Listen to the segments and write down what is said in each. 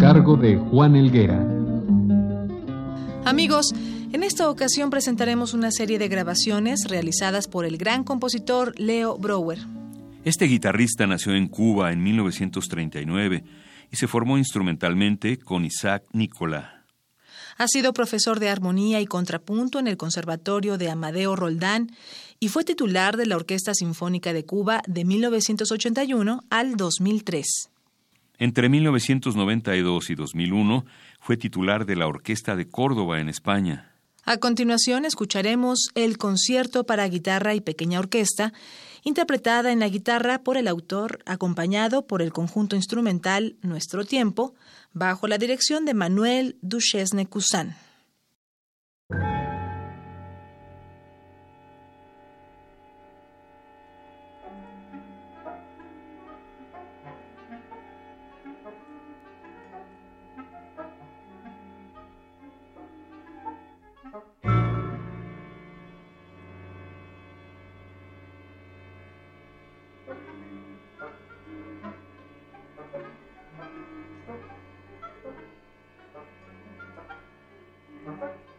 Cargo de Juan Elguera. Amigos, en esta ocasión presentaremos una serie de grabaciones realizadas por el gran compositor Leo Brower. Este guitarrista nació en Cuba en 1939 y se formó instrumentalmente con Isaac Nicola. Ha sido profesor de armonía y contrapunto en el Conservatorio de Amadeo Roldán y fue titular de la Orquesta Sinfónica de Cuba de 1981 al 2003. Entre 1992 y 2001 fue titular de la Orquesta de Córdoba en España. A continuación escucharemos el concierto para guitarra y pequeña orquesta, interpretada en la guitarra por el autor, acompañado por el conjunto instrumental Nuestro Tiempo, bajo la dirección de Manuel Duchesne Cousin. Thank you.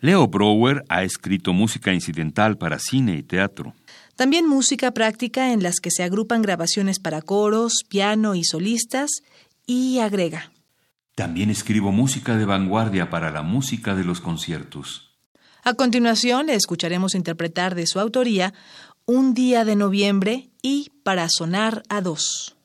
Leo Brower ha escrito música incidental para cine y teatro. También música práctica en las que se agrupan grabaciones para coros, piano y solistas, y agrega. También escribo música de vanguardia para la música de los conciertos. A continuación le escucharemos interpretar de su autoría Un día de noviembre y Para sonar a dos.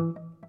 you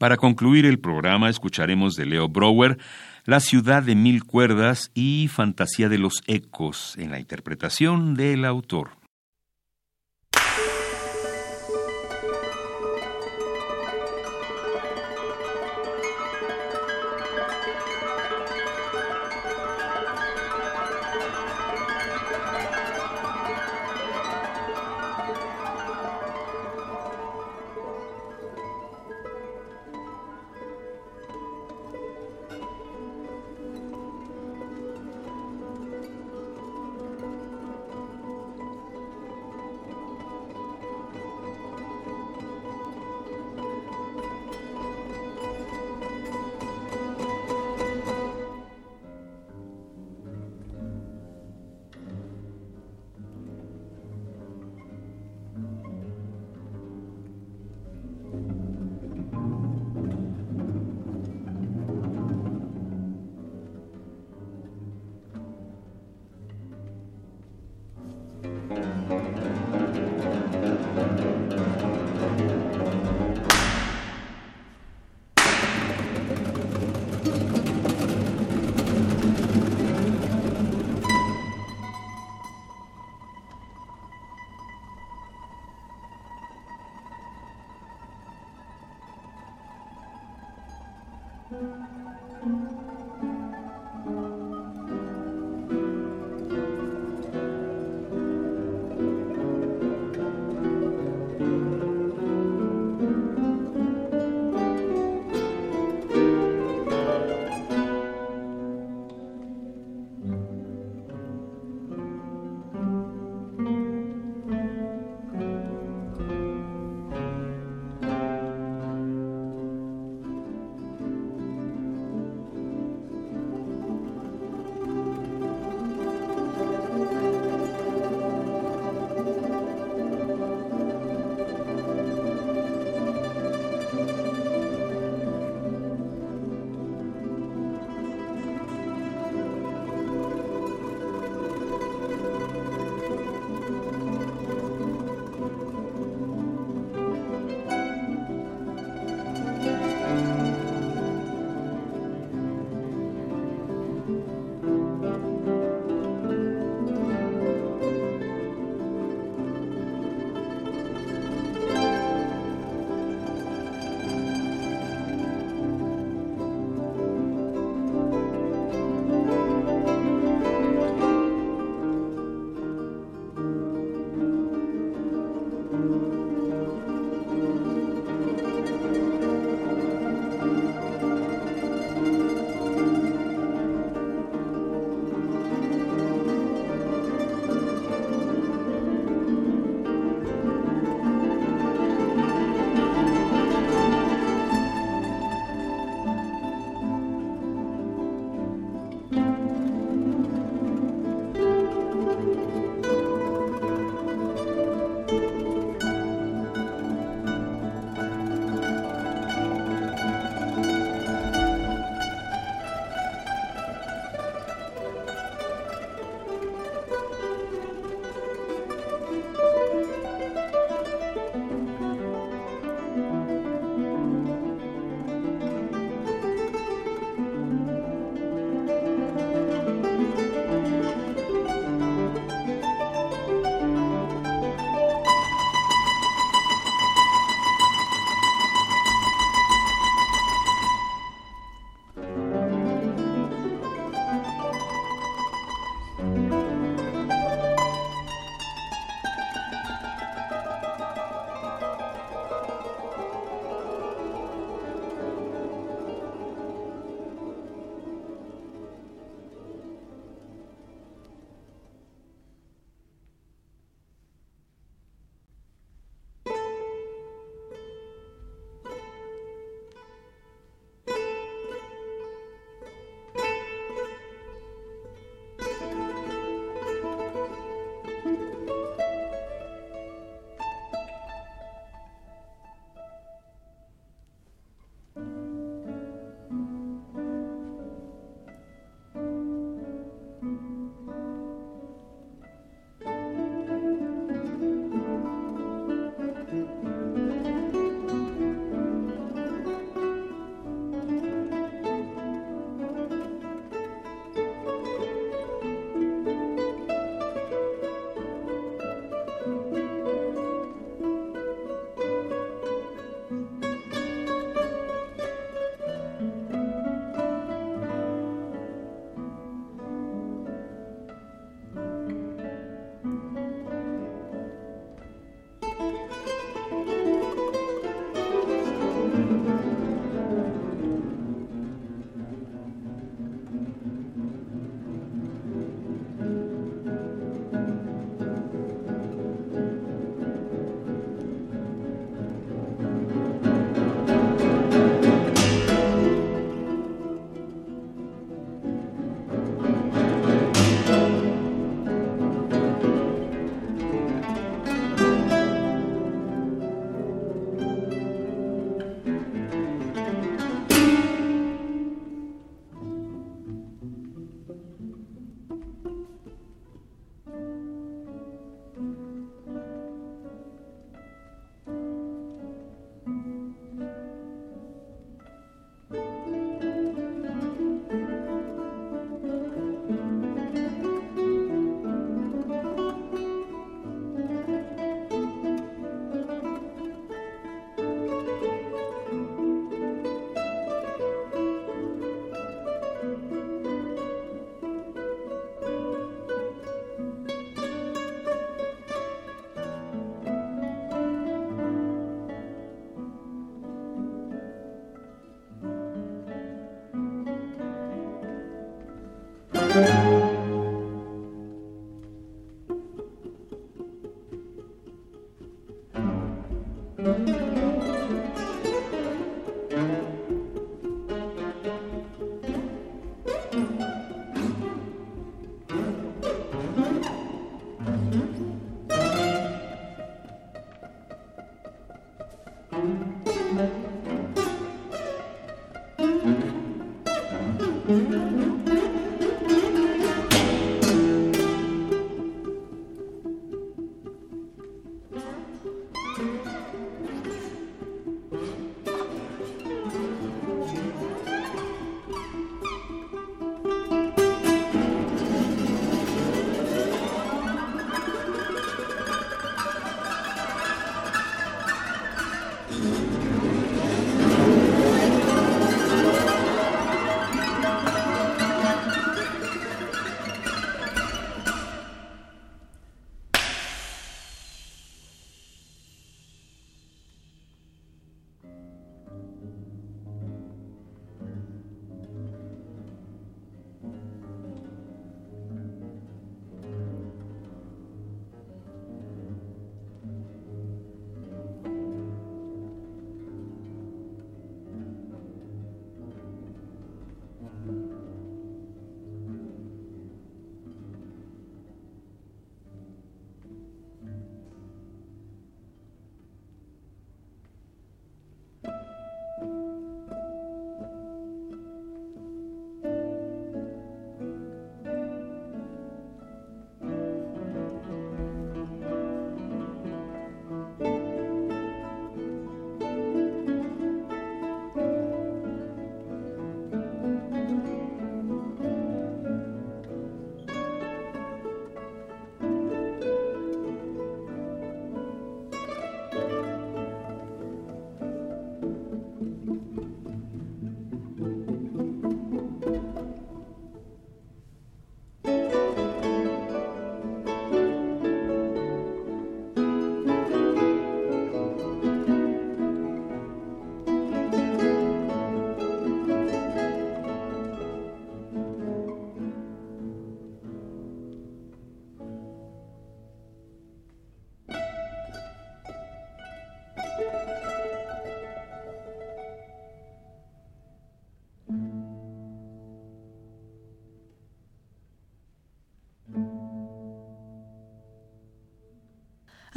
Para concluir el programa escucharemos de Leo Brower La ciudad de mil cuerdas y Fantasía de los ecos en la interpretación del autor.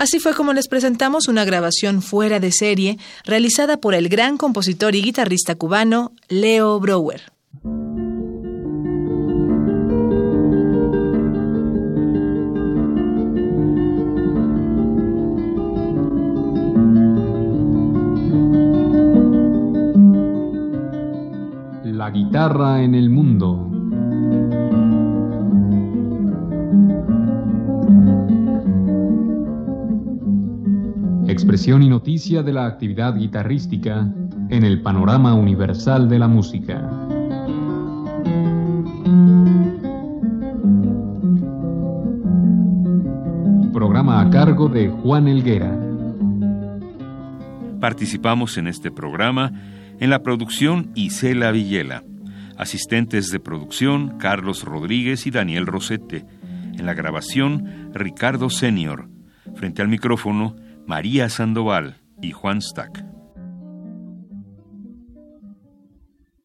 Así fue como les presentamos una grabación fuera de serie realizada por el gran compositor y guitarrista cubano Leo Brower. Noticia de la actividad guitarrística en el panorama universal de la música. Programa a cargo de Juan Elguera. Participamos en este programa en la producción Isela Villela, asistentes de producción Carlos Rodríguez y Daniel Rosete, en la grabación Ricardo Senior, frente al micrófono María Sandoval y Juan Stack.